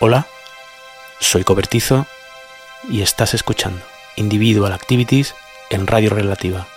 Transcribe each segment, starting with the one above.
Hola, soy Cobertizo y estás escuchando Individual Activities en Radio Relativa.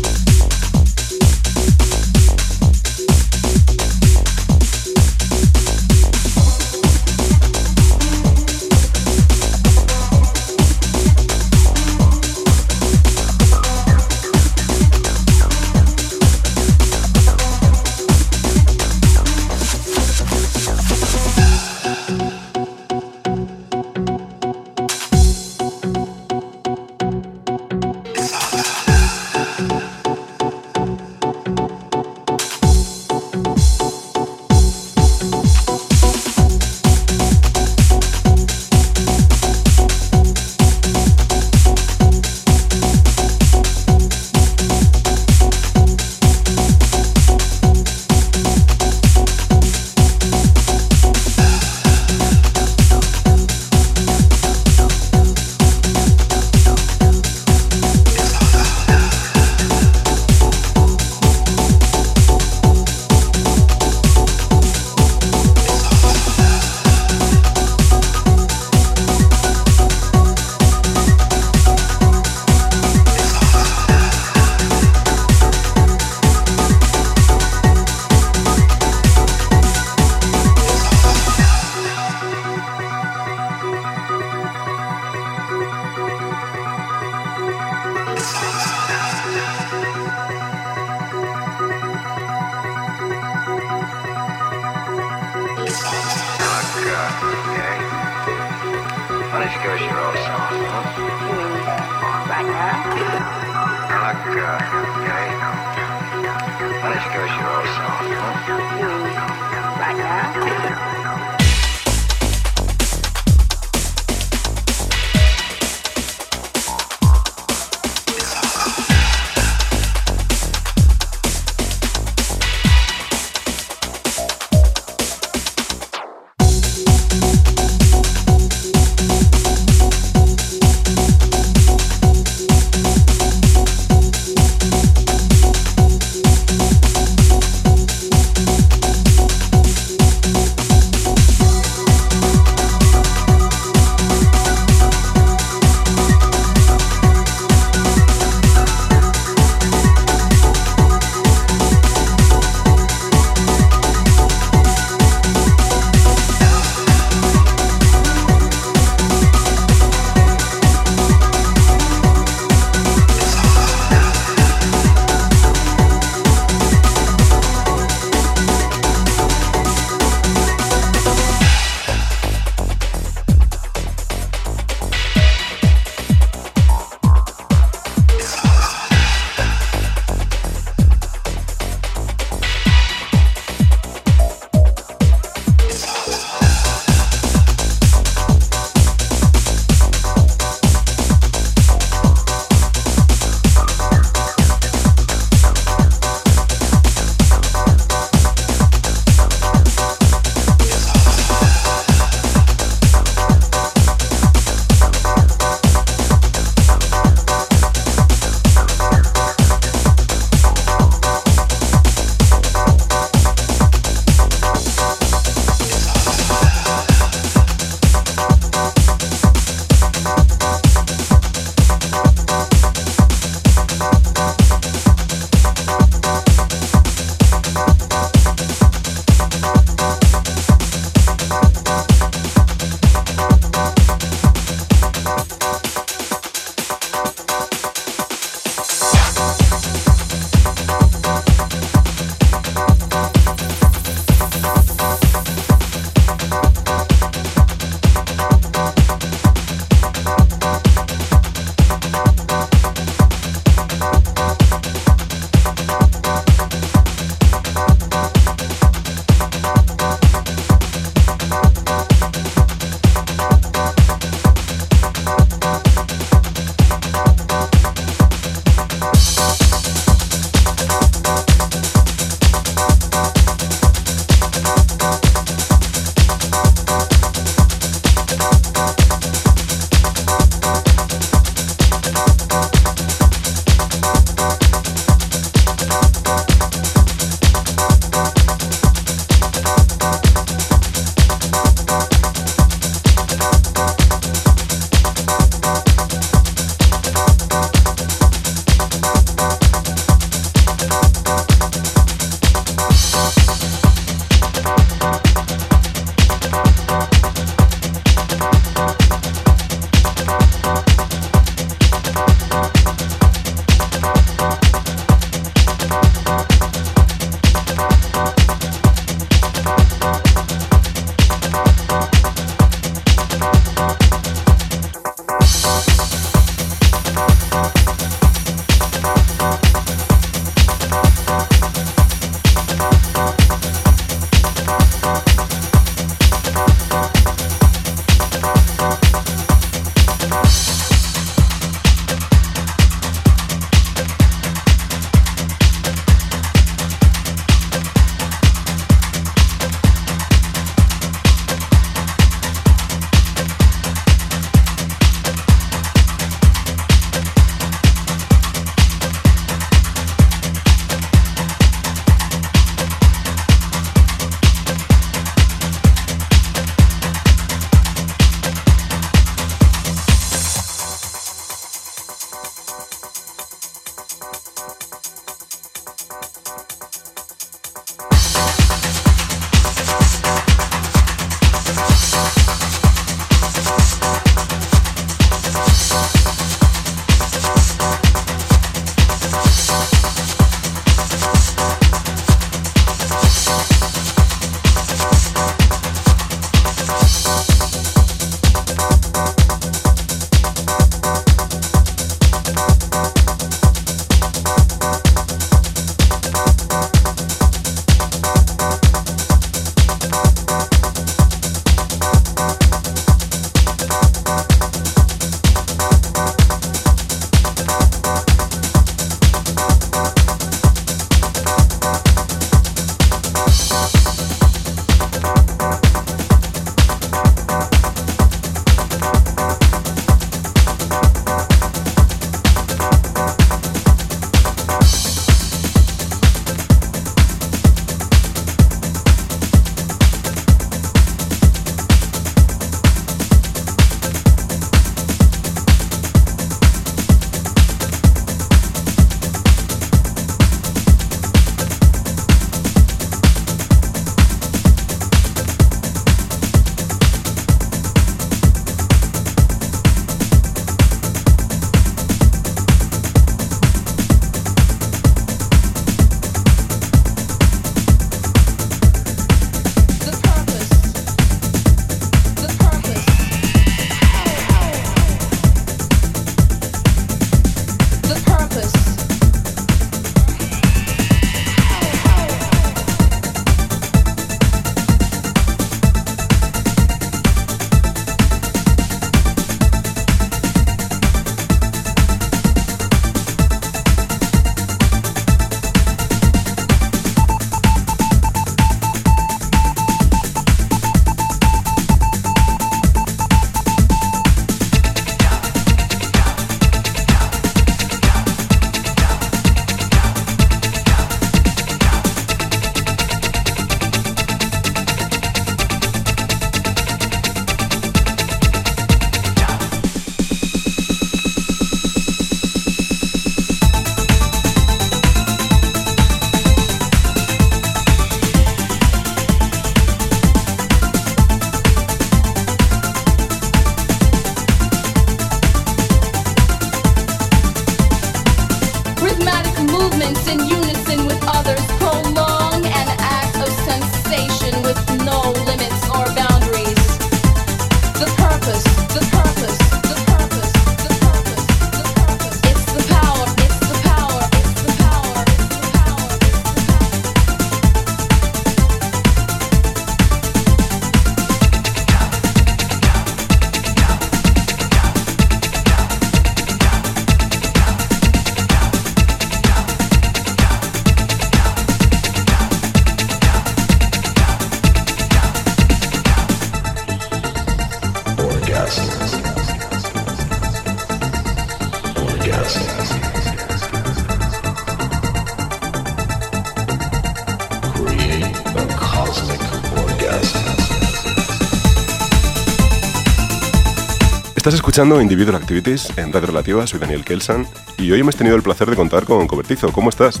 Escuchando Individual Activities en Radio Relativa, soy Daniel Kelsan y hoy hemos tenido el placer de contar con Cobertizo. ¿Cómo estás?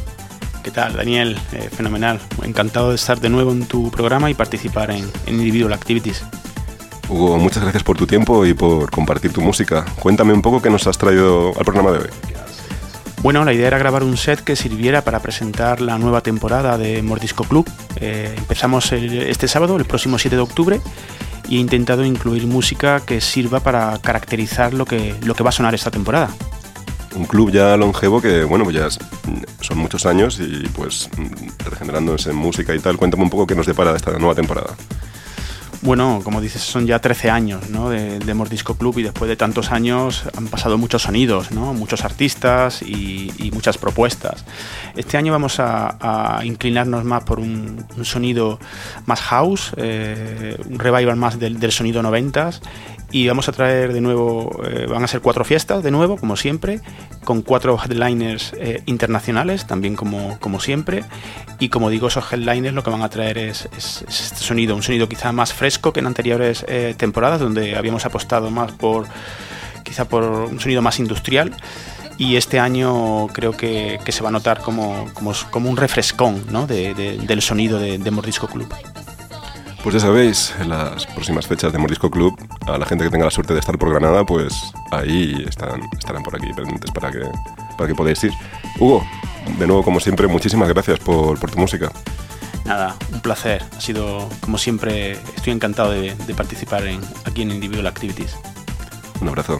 ¿Qué tal, Daniel? Eh, fenomenal. Encantado de estar de nuevo en tu programa y participar en, Individual Activities. Hugo, muchas gracias por tu tiempo y por compartir tu música. Cuéntame un poco qué nos has traído al programa de hoy. Bueno, la idea era grabar un set que sirviera para presentar la nueva temporada de Mordisco Club. Eh, empezamos este sábado, el próximo 7 de octubre, y he intentado incluir música que sirva para caracterizar lo que, lo que va a sonar esta temporada. Un club ya longevo que, bueno, pues ya son muchos años y pues regenerándose en música y tal. Cuéntame un poco qué nos depara esta nueva temporada. Bueno, como dices, son ya 13 años ¿no? de, Mordisco Club y después de tantos años han pasado muchos sonidos, ¿no? muchos artistas y, muchas propuestas. Este año vamos a, inclinarnos más por un, sonido más house, eh, un revival más del, del sonido 90s y vamos a traer de nuevo, eh, van a ser cuatro fiestas de nuevo, como siempre, con cuatro headliners eh, internacionales, también como, como siempre. Y como digo, esos headliners lo que van a traer es, este sonido, un sonido quizá más fresco que en anteriores eh, temporadas, donde habíamos apostado más por quizá por un sonido más industrial. Y este año creo que, se va a notar como, como, un refrescón ¿no? del sonido de, de Mordisco Club. Pues ya sabéis, en las próximas fechas de Morisco Club, a la gente que tenga la suerte de estar por Granada, pues ahí estarán, estarán por aquí pendientes para que, para que podáis ir. Hugo, de nuevo, como siempre, muchísimas gracias por, tu música. Nada, un placer. Ha sido, como siempre, estoy encantado de, de participar en, aquí en Individual Activities. Un abrazo.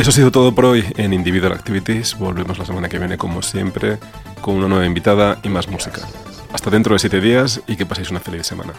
Eso ha sido todo por hoy en Individual Activities. Volvemos la semana que viene, como siempre, con una nueva invitada y más música. Hasta dentro de siete días y que paséis una feliz semana.